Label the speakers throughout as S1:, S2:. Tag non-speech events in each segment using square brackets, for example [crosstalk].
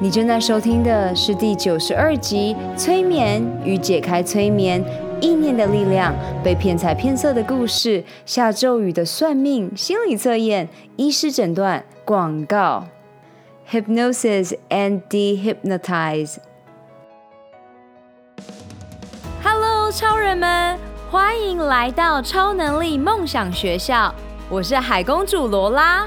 S1: 你正在收听的是第九十二集《催眠与解开催眠：意念的力量》。被骗财骗色的故事，下咒语的算命、心理测验、医师诊断、广告。Hypnosis and dehypnotize。Hello，超人们，欢迎来到超能力梦想学校。我是海公主罗拉。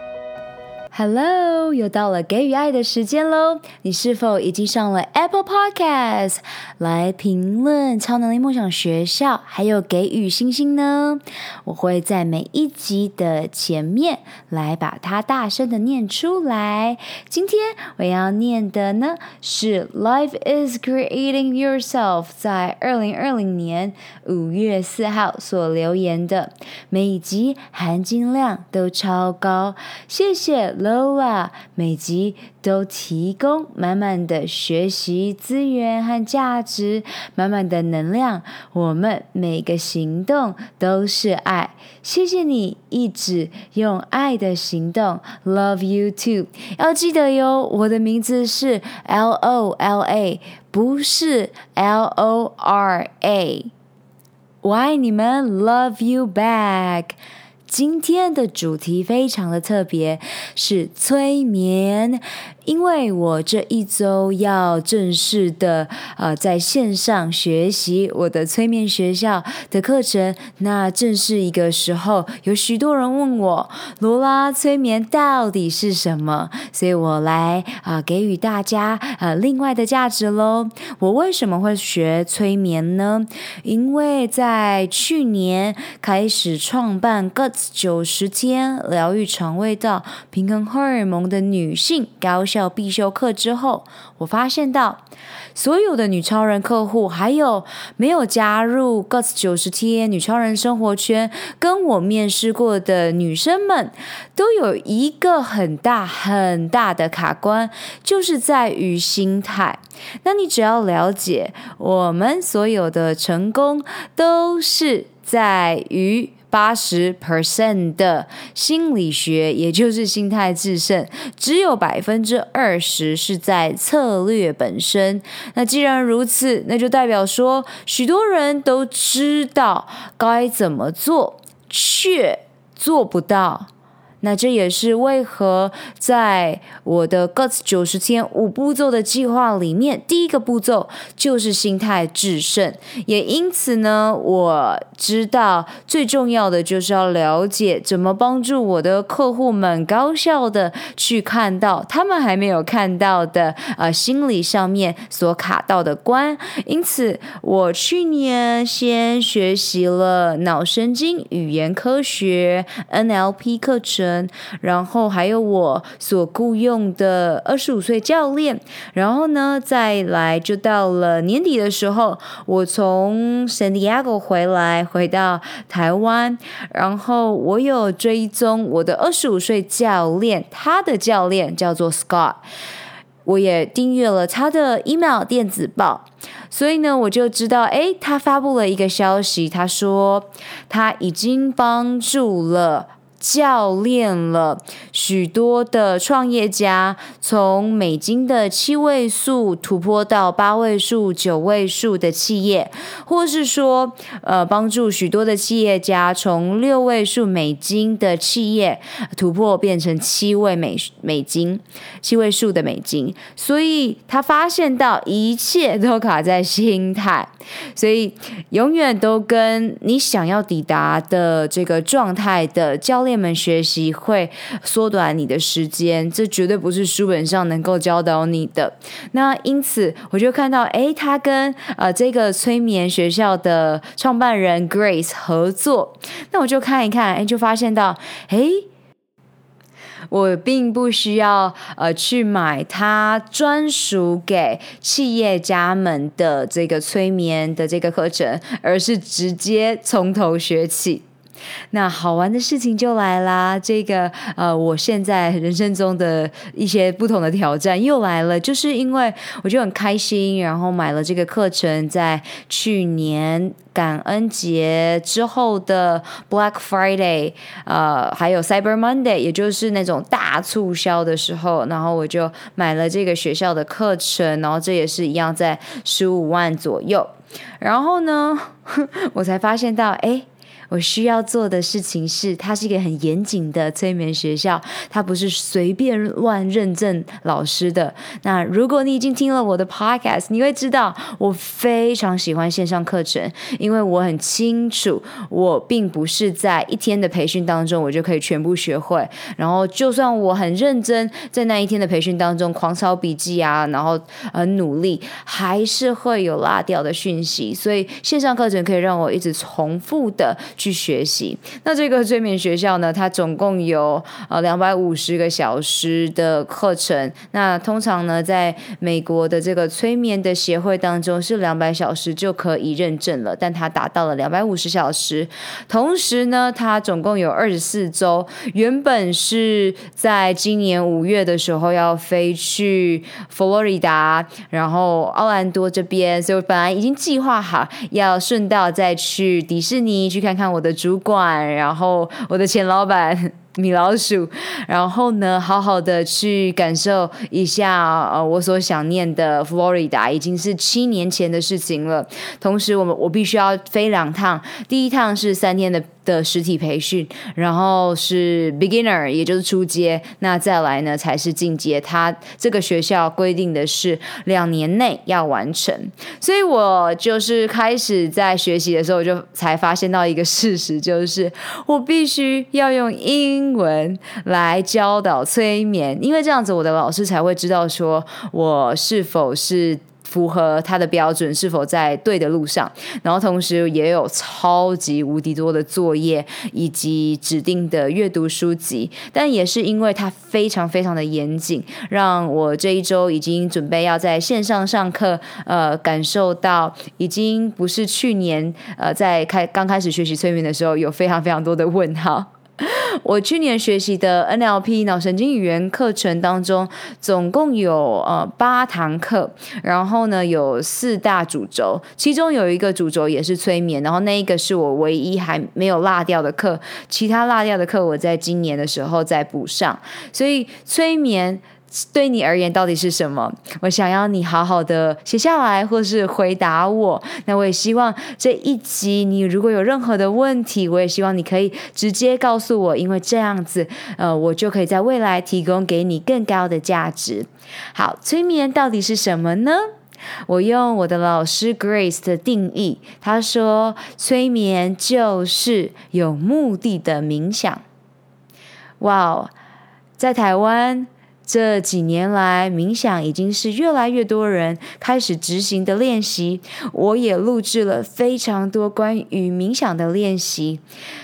S1: ！Hello，又到了给予爱的时间喽！你是否已经上了 Apple Podcast 来评论超能力梦想学校，还有给予星星呢？我会在每一集的前面来把它大声的念出来。今天我要念的呢是 Life is creating yourself 在二零二零年五月四号所留言的，每一集含金量都超高，谢谢。Lola 每集都提供满满的学习资源和价值，满满的能量。我们每个行动都是爱。谢谢你一直用爱的行动，Love you too。要记得哟，我的名字是 L O L A，不是 L O R A。我爱你们，Love you back。今天的主题非常的特别，是催眠。因为我这一周要正式的呃在线上学习我的催眠学校的课程，那正是一个时候，有许多人问我，罗拉，催眠到底是什么？所以我来啊、给予大家呃另外的价值喽。我为什么会学催眠呢？因为在去年开始创办 Guts 九十天疗愈肠胃道、平衡荷尔蒙的女性高效必修课之后，我发现到所有的女超人客户，还有没有加入 Guts 九十天女超人生活圈，跟我面试过的女生们，都有一个很大很大的卡关，就是在于心态。那你只要了解，我们所有的成功都是在于。八十 percent 的心理学，也就是心态制胜，只有百分之二十是在策略本身。那既然如此，那就代表说，许多人都知道该怎么做，却做不到。那这也是为何在我的 Guts 九十天五步骤的计划里面，第一个步骤就是心态制胜。也因此呢，我知道最重要的就是要了解怎么帮助我的客户们高效的去看到他们还没有看到的呃心理上面所卡到的关。因此，我去年先学习了脑神经语言科学 NLP 课程。然后还有我所雇佣的二十五岁教练，然后呢，再来就到了年底的时候，我从圣地亚哥回来，回到台湾，然后我有追踪我的二十五岁教练，他的教练叫做 Scott，我也订阅了他的 email 电子报，所以呢，我就知道，诶，他发布了一个消息，他说他已经帮助了。教练了许多的创业家，从美金的七位数突破到八位数、九位数的企业，或是说，呃，帮助许多的企业家从六位数美金的企业突破变成七位美美金、七位数的美金。所以他发现到一切都卡在心态，所以永远都跟你想要抵达的这个状态的教练。们学习会缩短你的时间，这绝对不是书本上能够教导你的。那因此，我就看到，诶，他跟呃这个催眠学校的创办人 Grace 合作，那我就看一看，诶，就发现到，诶。我并不需要呃去买他专属给企业家们的这个催眠的这个课程，而是直接从头学起。那好玩的事情就来啦，这个呃，我现在人生中的一些不同的挑战又来了，就是因为我就很开心，然后买了这个课程，在去年感恩节之后的 Black Friday，呃，还有 Cyber Monday，也就是那种大促销的时候，然后我就买了这个学校的课程，然后这也是一样在十五万左右，然后呢，[laughs] 我才发现到，哎。我需要做的事情是，它是一个很严谨的催眠学校，它不是随便乱认证老师的。那如果你已经听了我的 podcast，你会知道我非常喜欢线上课程，因为我很清楚，我并不是在一天的培训当中我就可以全部学会。然后，就算我很认真在那一天的培训当中狂抄笔记啊，然后很努力，还是会有落掉的讯息。所以，线上课程可以让我一直重复的。去学习。那这个催眠学校呢，它总共有呃两百五十个小时的课程。那通常呢，在美国的这个催眠的协会当中，是两百小时就可以认证了。但它达到了两百五十小时。同时呢，它总共有二十四周。原本是在今年五月的时候要飞去佛罗里达，然后奥兰多这边，所以本来已经计划好要顺道再去迪士尼去看看。我的主管，然后我的前老板。米老鼠，然后呢，好好的去感受一下呃，我所想念的佛罗里达，已经是七年前的事情了。同时，我们我必须要飞两趟，第一趟是三天的的实体培训，然后是 beginner，也就是初阶，那再来呢才是进阶。他这个学校规定的是两年内要完成，所以我就是开始在学习的时候，我就才发现到一个事实，就是我必须要用英。英文来教导催眠，因为这样子我的老师才会知道说我是否是。符合他的标准，是否在对的路上？然后同时也有超级无敌多的作业以及指定的阅读书籍，但也是因为他非常非常的严谨，让我这一周已经准备要在线上上课，呃，感受到已经不是去年呃在开刚开始学习催眠的时候有非常非常多的问号。我去年学习的 NLP 脑神经语言课程当中，总共有呃八堂课，然后呢有四大主轴，其中有一个主轴也是催眠，然后那一个是我唯一还没有落掉的课，其他落掉的课我在今年的时候再补上，所以催眠。对你而言到底是什么？我想要你好好的写下来，或是回答我。那我也希望这一集你如果有任何的问题，我也希望你可以直接告诉我，因为这样子，呃，我就可以在未来提供给你更高的价值。好，催眠到底是什么呢？我用我的老师 Grace 的定义，他说，催眠就是有目的的冥想。哇哦，在台湾。这几年来，冥想已经是越来越多人开始执行的练习。我也录制了非常多关于冥想的练习。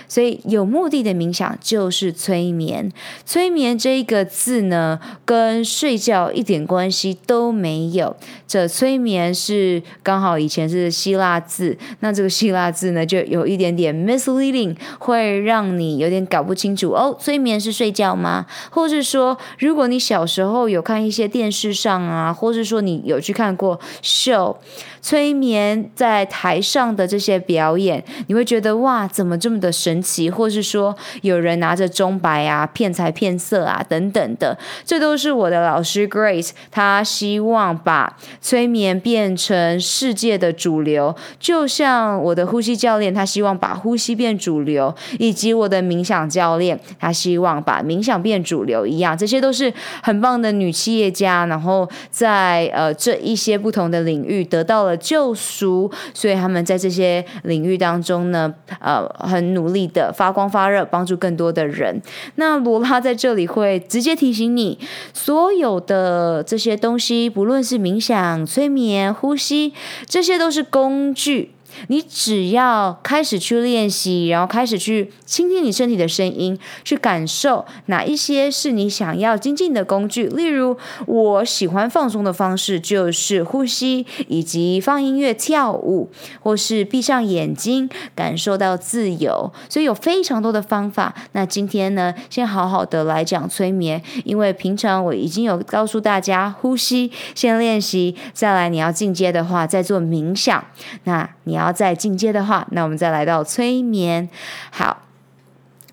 S1: 所以，有目的的冥想就是催眠。催眠这一个字呢，跟睡觉一点关系都没有。这催眠是刚好以前是希腊字，那这个希腊字呢，就有一点点 misleading，会让你有点搞不清楚哦。催眠是睡觉吗？或是说，如果你想。小时候有看一些电视上啊，或是说你有去看过 show，，催眠在台上的这些表演，你会觉得哇，怎么这么的神奇？或是说有人拿着钟摆啊，骗财骗色啊，等等的，这都是我的老师 Grace，他希望把催眠变成世界的主流，就像我的呼吸教练，他希望把呼吸变主流，以及我的冥想教练，他希望把冥想变主流一样，这些都是。很棒的女企业家，然后在呃这一些不同的领域得到救赎，所以他们在这些领域当中呢，呃，很努力的发光发热，帮助更多的人。那罗拉在这里会直接提醒你，所有的这些东西，不论是冥想、催眠、呼吸，这些都是工具。
S2: 你只要开始去练习，然后开始去倾听你身体的声音，去感受哪一些是你想要精进的工具。例如，我喜欢放松的方式就是呼吸，以及放音乐、跳舞，或是闭上眼睛，感受到自由。所以有非常多的方法。那今天呢，先好好的来讲催眠，因为平常我已经有告诉大家，呼吸先练习，再来你要进阶的话，再做冥想。那你要再进阶的话，那我们再来到催眠。好，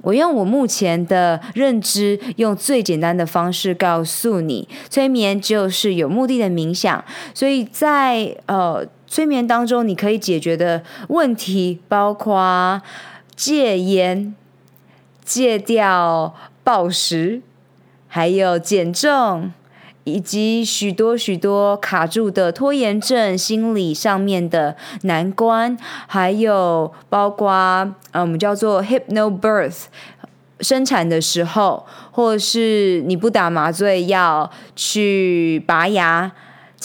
S2: 我用我目前的认知，用最简单的方式告诉你，催眠就是有目的的冥想。所以在呃催眠当中，你可以解决的问题包括戒烟、戒掉暴食，还有减重。以及许多许多卡住的拖延症、心理上面的难关，还有包括呃，我们叫做 hypnobirth，生产的时候，或是你不打麻醉药去拔牙。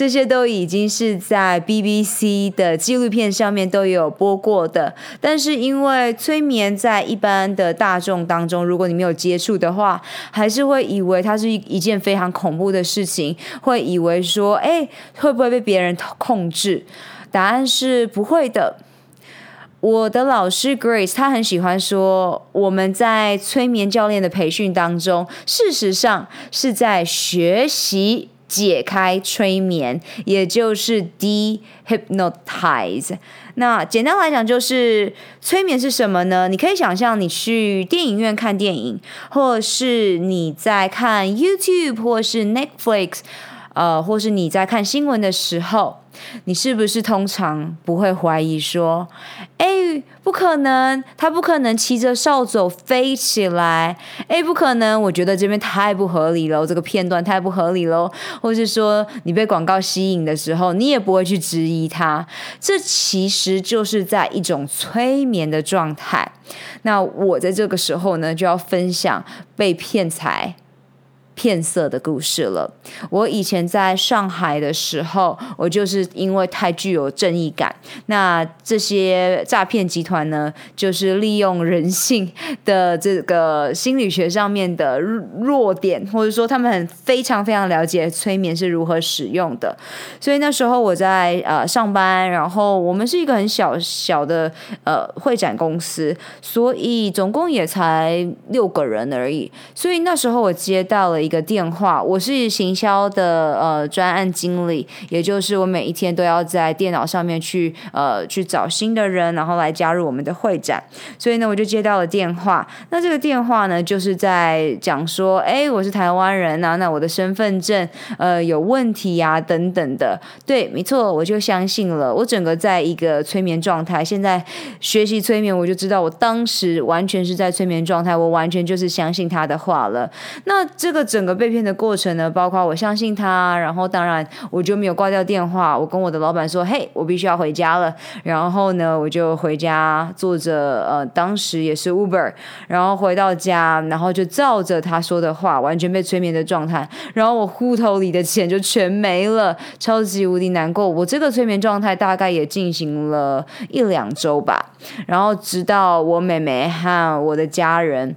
S2: 这些都已经是在 BBC 的纪录片上面都有播过的，但是因为催眠在一般的大众当中，如果你没有接触的话，还是会以为它是一一件非常恐怖的事情，会以为说，哎，会不会被别人控制？答案是不会的。我的老师 Grace 她很喜欢说，我们在催眠教练的培训当中，事实上是在学习。解开催眠，也就是 dehypnotize。那简单来讲，就是催眠是什么呢？你可以想象你去电影院看电影，或是你在看 YouTube，或是 Netflix，呃，或是你在看新闻的时候。你是不是通常不会怀疑说，哎，不可能，他不可能骑着扫帚飞起来，哎，不可能，我觉得这边太不合理了，这个片段太不合理了，或是说你被广告吸引的时候，你也不会去质疑它，这其实就是在一种催眠的状态。那我在这个时候呢，就要分享被骗财。骗色的故事了。我以前在上海的时候，我就是因为太具有正义感，那这些诈骗集团呢，就是利用人性的这个心理学上面的弱点，或者说他们很非常非常了解催眠是如何使用的。所以那时候我在呃上班，然后我们是一个很小小的呃会展公司，所以总共也才六个人而已。所以那时候我接到了一个电话，我是行销的呃专案经理，也就是我每一天都要在电脑上面去呃去找新的人，然后来加入我们的会展。所以呢，我就接到了电话。那这个电话呢，就是在讲说，哎，我是台湾人啊，那我的身份证呃有问题呀、等等的。对，没错，我就相信了。我整个在一个催眠状态，现在学习催眠，我就知道我当时完全是在催眠状态，我完全就是相信他的话了。那这个整。个被骗的过程呢，包括我相信他，然后当然我就没有挂掉电话，我跟我的老板说：“嘿，我必须要回家了。”然后呢，我就回家坐着，呃，当时也是 Uber，然后回到家，然后就照着他说的话，完全被催眠的状态，然后我户头里的钱就全没了，超级无敌难过。我这个催眠状态大概也进行了一两周吧，然后直到我妹妹和我的家人。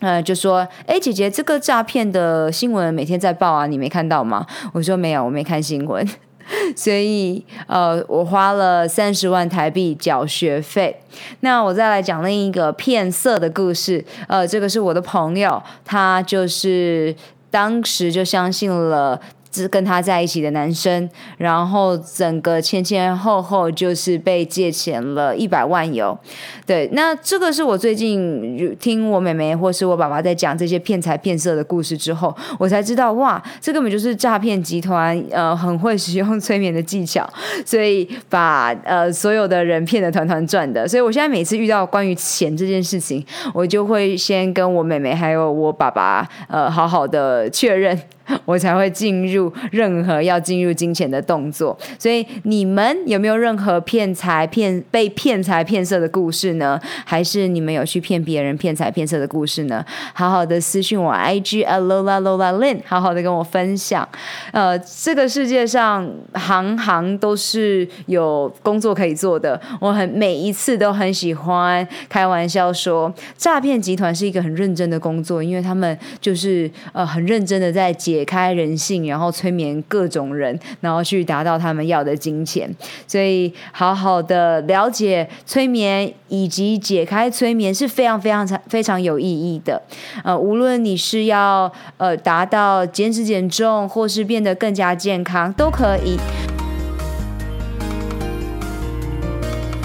S2: 呃，就说，哎，姐姐，这个诈骗的新闻每天在报啊，你没看到吗？我说没有，我没看新闻。[laughs] 所以，呃，我花了三十万台币缴学费。那我再来讲另一个骗色的故事。呃，这个是我的朋友，他就是当时就相信了。是跟他在一起的男生，然后整个前前后后就是被借钱了一百万有。对，那这个是我最近听我妹妹或是我爸爸在讲这些骗财骗色的故事之后，我才知道哇，这根本就是诈骗集团，呃，很会使用催眠的技巧，[laughs] 所以把呃所有的人骗得团团转的。所以我现在每次遇到关于钱这件事情，我就会先跟我妹妹还有我爸爸呃好好的确认。[laughs] 我才会进入任何要进入金钱的动作。所以你们有没有任何骗财骗被骗财骗色的故事呢？还是你们有去骗别人骗财骗色的故事呢？好好的私讯我 IG Lola Lola Lin，好好的跟我分享。呃，这个世界上行行都是有工作可以做的。我很每一次都很喜欢开玩笑说，诈骗集团是一个很认真的工作，因为他们就是呃很认真的在解解开人性，然后催眠各种人，然后去达到他们要的金钱。所以，好好的了解催眠以及解开催眠是非常非常非常有意义的。呃，无论你是要呃达到减脂减重，或是变得更加健康，都可以。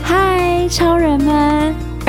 S1: 嗨，超人们！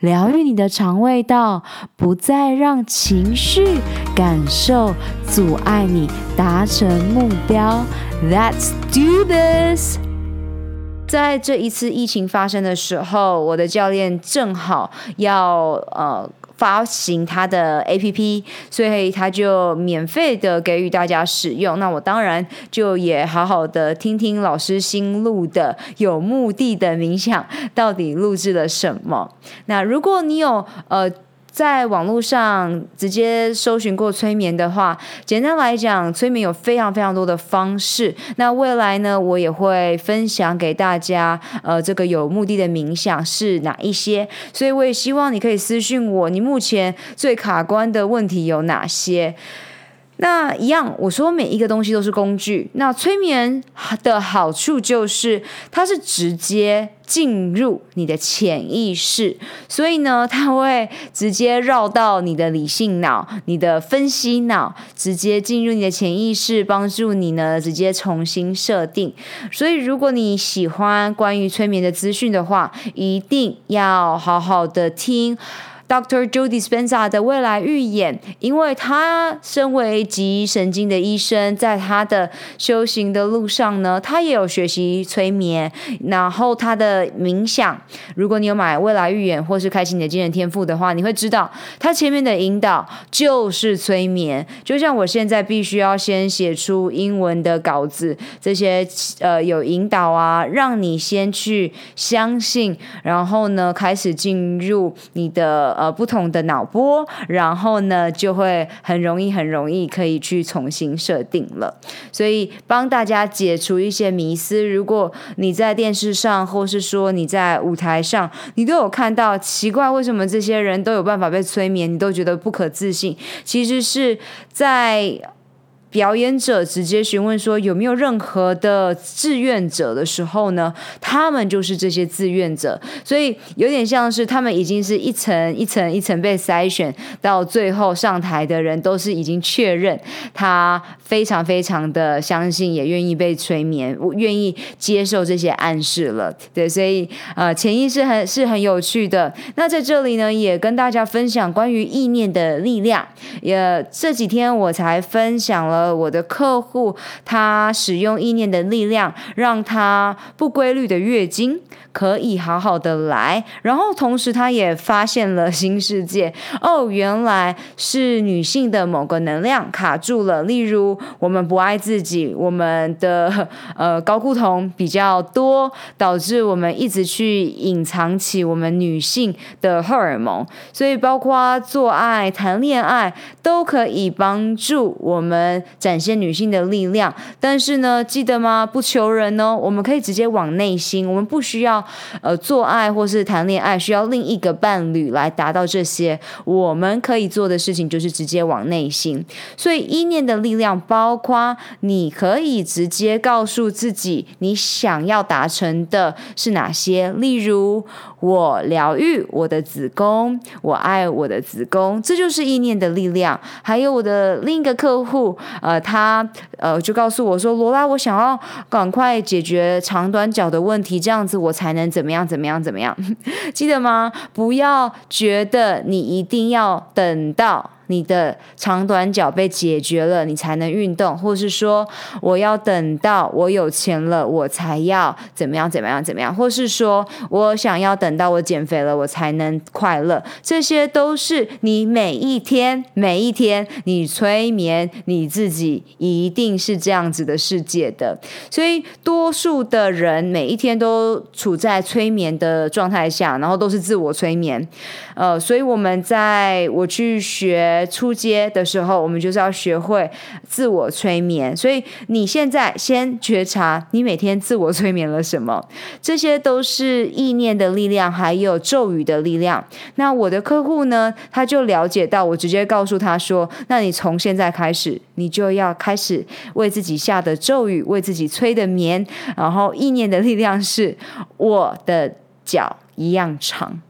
S1: 疗愈你的肠胃道，不再让情绪感受阻碍你达成目标。Let's do this！
S2: 在这一次疫情发生的时候，我的教练正好要呃。发行他的 APP，所以他就免费的给予大家使用。那我当然就也好好的听听老师新录的有目的的冥想，到底录制了什么。那如果你有呃。在网络上直接搜寻过催眠的话，简单来讲，催眠有非常非常多的方式。那未来呢，我也会分享给大家，呃，这个有目的的冥想是哪一些。所以我也希望你可以私讯我，你目前最卡关的问题有哪些？那一样，我说每一个东西都是工具。那催眠的好处就是，它是直接进入你的潜意识，所以呢，它会直接绕到你的理性脑、你的分析脑，直接进入你的潜意识，帮助你呢直接重新设定。所以，如果你喜欢关于催眠的资讯的话，一定要好好的听。Dr. Joe Dispenza 的未来预演，因为他身为脊神经的医生，在他的修行的路上呢，他也有学习催眠，然后他的冥想。如果你有买未来预演或是开启你的精神天赋的话，你会知道他前面的引导就是催眠。就像我现在必须要先写出英文的稿子，这些呃有引导啊，让你先去相信，然后呢开始进入你的。呃不同的脑波，然后呢就会很容易很容易可以去重新设定了。所以帮大家解除一些迷思，如果你在电视上，或是说你在舞台上，你都有看到奇怪，为什么这些人都有办法被催眠，你都觉得不可置信，其实是在。表演者直接询问说有没有任何的志愿者的时候呢，他们就是这些志愿者，所以有点像是他们已经是一层一层一层被筛选到最后上台的人，都是已经确认他非常非常的相信，也愿意被催眠，愿意接受这些暗示了。对，所以呃，潜意识很是很有趣的。那在这里呢，也跟大家分享关于意念的力量。也这几天我才分享了。我的客户他使用意念的力量，让他不规律的月经可以好好的来，然后同时他也发现了新世界哦，原来是女性的某个能量卡住了，例如我们不爱自己，我们的呃高固酮比较多，导致我们一直去隐藏起我们女性的荷尔蒙，所以包括做爱、谈恋爱都可以帮助我们。展现女性的力量，但是呢，记得吗？不求人哦，我们可以直接往内心，我们不需要呃做爱或是谈恋爱，需要另一个伴侣来达到这些。我们可以做的事情就是直接往内心。所以意念的力量，包括你可以直接告诉自己，你想要达成的是哪些，例如。我疗愈我的子宫，我爱我的子宫，这就是意念的力量。还有我的另一个客户，呃，他呃就告诉我说：“罗拉，我想要赶快解决长短脚的问题，这样子我才能怎么样怎么样怎么样。” [laughs] 记得吗？不要觉得你一定要等到。你的长短脚被解决了，你才能运动，或是说我要等到我有钱了，我才要怎么样怎么样怎么样，或是说我想要等到我减肥了，我才能快乐。这些都是你每一天每一天你催眠你自己，一定是这样子的世界的。所以多数的人每一天都处在催眠的状态下，然后都是自我催眠。呃，所以我们在我去学。出街的时候，我们就是要学会自我催眠。所以你现在先觉察，你每天自我催眠了什么？这些都是意念的力量，还有咒语的力量。那我的客户呢，他就了解到，我直接告诉他说：“那你从现在开始，你就要开始为自己下的咒语，为自己催的眠。然后意念的力量是我的脚一样长。”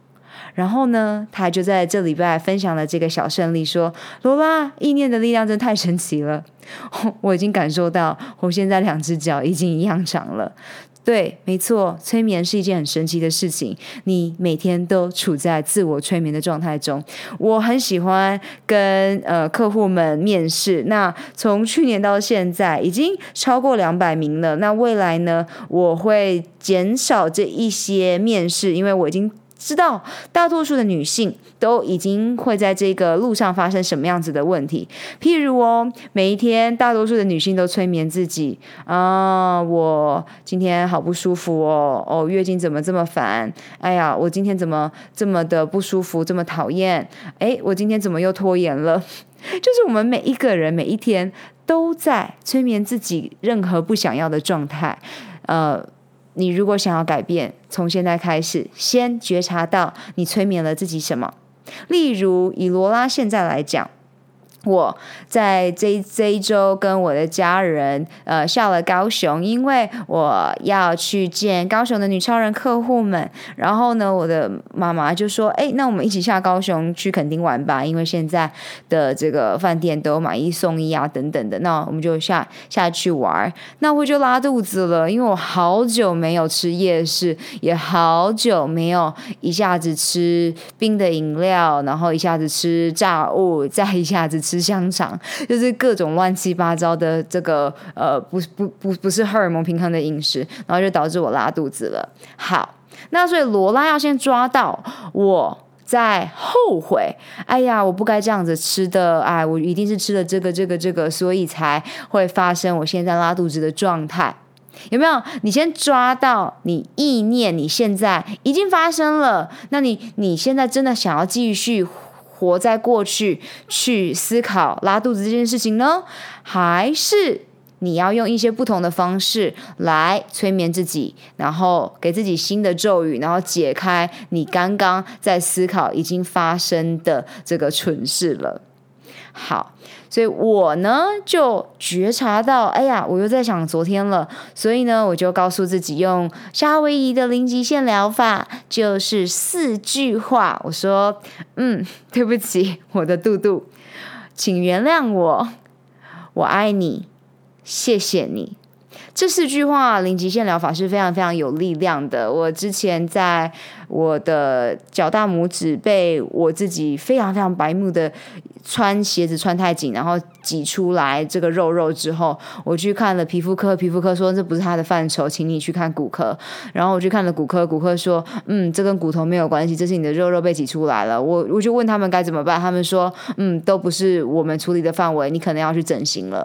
S2: 然后呢，他就在这礼拜分享了这个小胜利，说：“罗拉，意念的力量真太神奇了，[laughs] 我已经感受到，我现在两只脚已经一样长了。”对，没错，催眠是一件很神奇的事情。你每天都处在自我催眠的状态中。我很喜欢跟呃客户们面试，那从去年到现在已经超过两百名了。那未来呢，我会减少这一些面试，因为我已经。知道大多数的女性都已经会在这个路上发生什么样子的问题，譬如哦，每一天大多数的女性都催眠自己啊，我今天好不舒服哦，哦，月经怎么这么烦？哎呀，我今天怎么这么的不舒服，这么讨厌？哎，我今天怎么又拖延了？[laughs] 就是我们每一个人每一天都在催眠自己，任何不想要的状态，呃。你如果想要改变，从现在开始，先觉察到你催眠了自己什么。例如，以罗拉现在来讲。我在这这一周跟我的家人呃下了高雄，因为我要去见高雄的女超人客户们。然后呢，我的妈妈就说：“哎，那我们一起下高雄去垦丁玩吧，因为现在的这个饭店都有买一送一啊等等的。那我们就下下去玩。那我就拉肚子了，因为我好久没有吃夜市，也好久没有一下子吃冰的饮料，然后一下子吃炸物，再一下子吃。香肠就是各种乱七八糟的这个呃不不不不是荷尔蒙平衡的饮食，然后就导致我拉肚子了。好，那所以罗拉要先抓到我在后悔，哎呀，我不该这样子吃的，哎，我一定是吃了这个这个这个，所以才会发生我现在拉肚子的状态。有没有？你先抓到你意念，你现在已经发生了。那你你现在真的想要继续活在过去，去思考拉肚子这件事情呢？还是你要用一些不同的方式来催眠自己，然后给自己新的咒语，然后解开你刚刚在思考已经发生的这个蠢事了？好。所以我呢就觉察到，哎呀，我又在想昨天了。所以呢，我就告诉自己用夏威夷的零极限疗法，就是四句话。我说，嗯，对不起，我的肚肚，请原谅我，我爱你，谢谢你。这四句话，零极限疗法是非常非常有力量的。我之前在我的脚大拇指被我自己非常非常白目的。穿鞋子穿太紧，然后挤出来这个肉肉之后，我去看了皮肤科，皮肤科说这不是他的范畴，请你去看骨科。然后我去看了骨科，骨科说，嗯，这跟骨头没有关系，这是你的肉肉被挤出来了。我我就问他们该怎么办，他们说，嗯，都不是我们处理的范围，你可能要去整形了。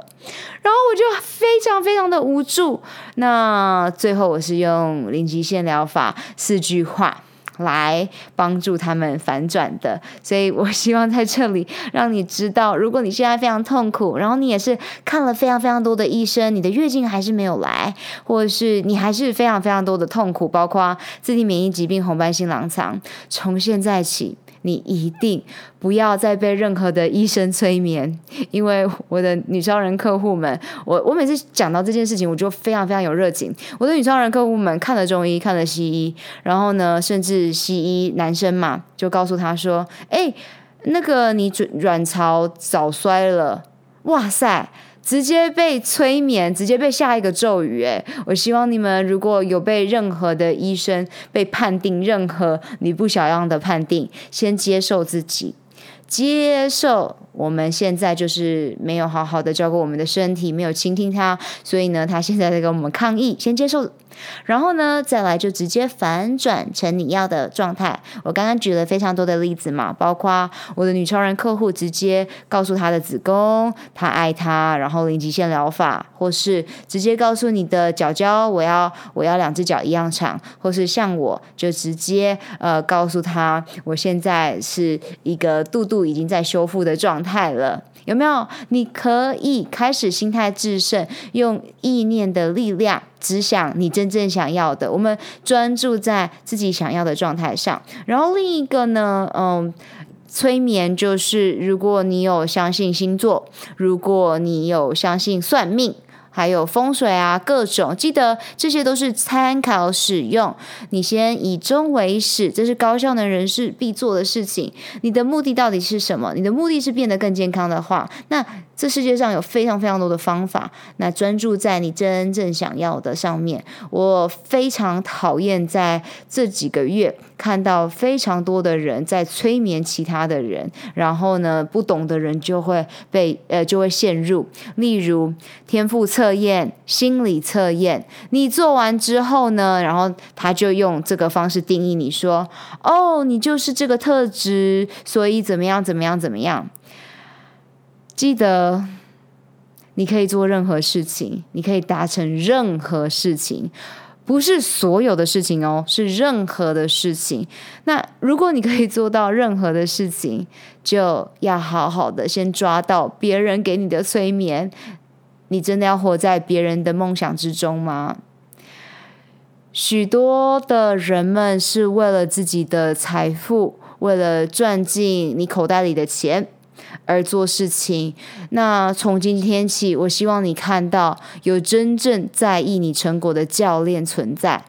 S2: 然后我就非常非常的无助。那最后我是用零极限疗法四句话。来帮助他们反转的，所以我希望在这里让你知道，如果你现在非常痛苦，然后你也是看了非常非常多的医生，你的月经还是没有来，或者是你还是非常非常多的痛苦，包括自体免疫疾病、红斑性狼疮，从现在起。你一定不要再被任何的医生催眠，因为我的女超人客户们，我我每次讲到这件事情，我就非常非常有热情。我的女超人客户们看了中医，看了西医，然后呢，甚至西医男生嘛，就告诉他说：“哎，那个你卵巢早衰了，哇塞！”直接被催眠，直接被下一个咒语。哎，我希望你们如果有被任何的医生被判定任何你不想要的判定，先接受自己，接受。我们现在就是没有好好的照顾我们的身体，没有倾听他，所以呢，他现在在跟我们抗议。先接受，然后呢，再来就直接反转成你要的状态。我刚刚举了非常多的例子嘛，包括我的女超人客户直接告诉她的子宫，她爱她，然后零极限疗法，或是直接告诉你的脚脚，我要我要两只脚一样长，或是像我就直接呃告诉她，我现在是一个肚肚已经在修复的状态。了，有没有？你可以开始心态致胜，用意念的力量，只想你真正想要的。我们专注在自己想要的状态上。然后另一个呢，嗯，催眠就是，如果你有相信星座，如果你有相信算命。还有风水啊，各种记得这些都是参考使用。你先以终为始，这是高效能人士必做的事情。你的目的到底是什么？你的目的是变得更健康的话，那这世界上有非常非常多的方法。那专注在你真正想要的上面。我非常讨厌在这几个月看到非常多的人在催眠其他的人，然后呢，不懂的人就会被呃就会陷入，例如天赋测。验、心理测验，你做完之后呢，然后他就用这个方式定义你说：“哦，你就是这个特质，所以怎么样，怎么样，怎么样。”记得，你可以做任何事情，你可以达成任何事情，不是所有的事情哦，是任何的事情。那如果你可以做到任何的事情，就要好好的先抓到别人给你的催眠。你真的要活在别人的梦想之中吗？许多的人们是为了自己的财富，为了赚进你口袋里的钱而做事情。那从今天起，我希望你看到有真正在意你成果的教练存在，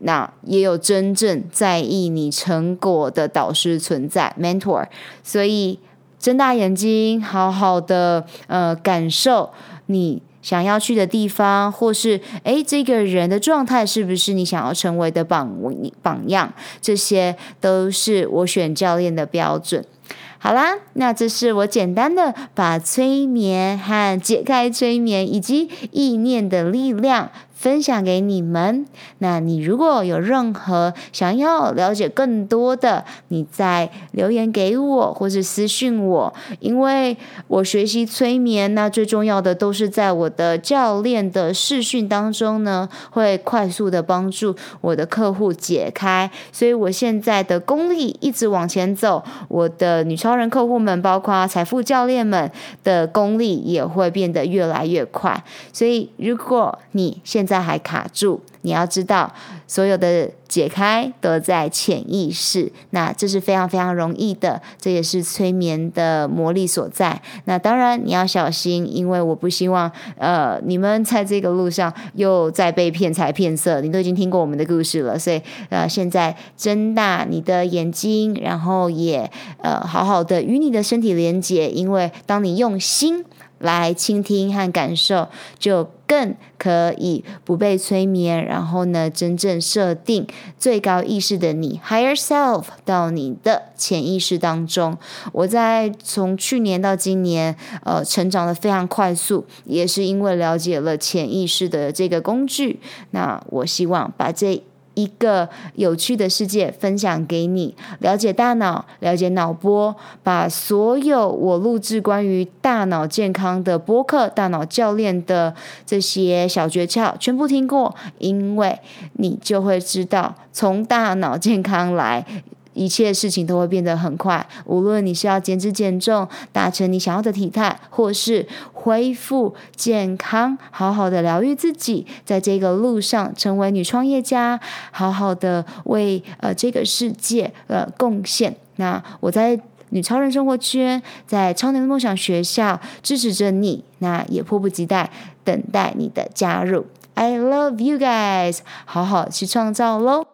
S2: 那也有真正在意你成果的导师存在，mentor。所以睁大眼睛，好好的呃感受。你想要去的地方，或是诶，这个人的状态是不是你想要成为的榜榜样？这些都是我选教练的标准。好啦，那这是我简单的把催眠和解开催眠以及意念的力量分享给你们。那你如果有任何想要了解更多的，你再留言给我，或是私讯我，因为我学习催眠，那最重要的都是在我的教练的视讯当中呢，会快速的帮助我的客户解开。所以我现在的功力一直往前走，我的女超人客户们，包括财富教练们的功力也会变得越来越快。所以如果你现在在还卡住，你要知道，所有的解开都在潜意识，那这是非常非常容易的，这也是催眠的魔力所在。那当然你要小心，因为我不希望呃你们在这个路上又再被骗财骗色。你都已经听过我们的故事了，所以呃现在睁大你的眼睛，然后也呃好好的与你的身体连接，因为当你用心。来倾听和感受，就更可以不被催眠。然后呢，真正设定最高意识的你 （Higher Self） 到你的潜意识当中。我在从去年到今年，呃，成长得非常快速，也是因为了解了潜意识的这个工具。那我希望把这。一个有趣的世界分享给你，了解大脑，了解脑波，把所有我录制关于大脑健康的播客、大脑教练的这些小诀窍全部听过，因为你就会知道，从大脑健康来。一切事情都会变得很快，无论你是要减脂减重，达成你想要的体态，或是恢复健康，好好的疗愈自己，在这个路上成为女创业家，好好的为呃这个世界呃贡献。那我在女超人生活圈，在超能梦想学校支持着你，那也迫不及待等待你的加入。I love you guys，好好去创造喽。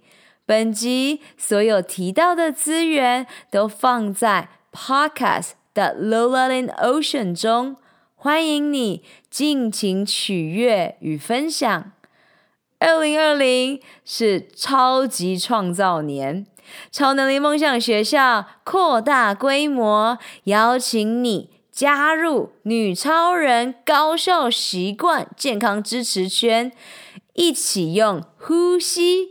S1: 本集所有提到的资源都放在 Podcast 的 Lola in Ocean 中，欢迎你尽情取悦与分享。二零二零是超级创造年，超能力梦想学校扩大规模，邀请你加入女超人高效习惯健康支持圈。一起用呼吸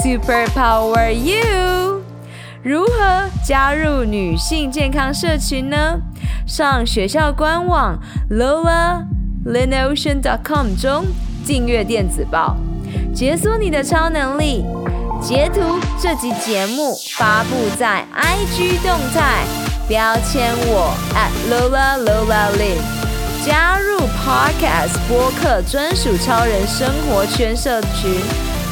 S1: Superpower you. 如何加入女性健康社群呢？上学校官网 lolaLinOcean.com 中订阅电子报，解锁你的超能力。截图这集节目发布在 IG 动态，标签我 at @LolaLolaLin。加入 Podcast 播客专属超人生活圈社群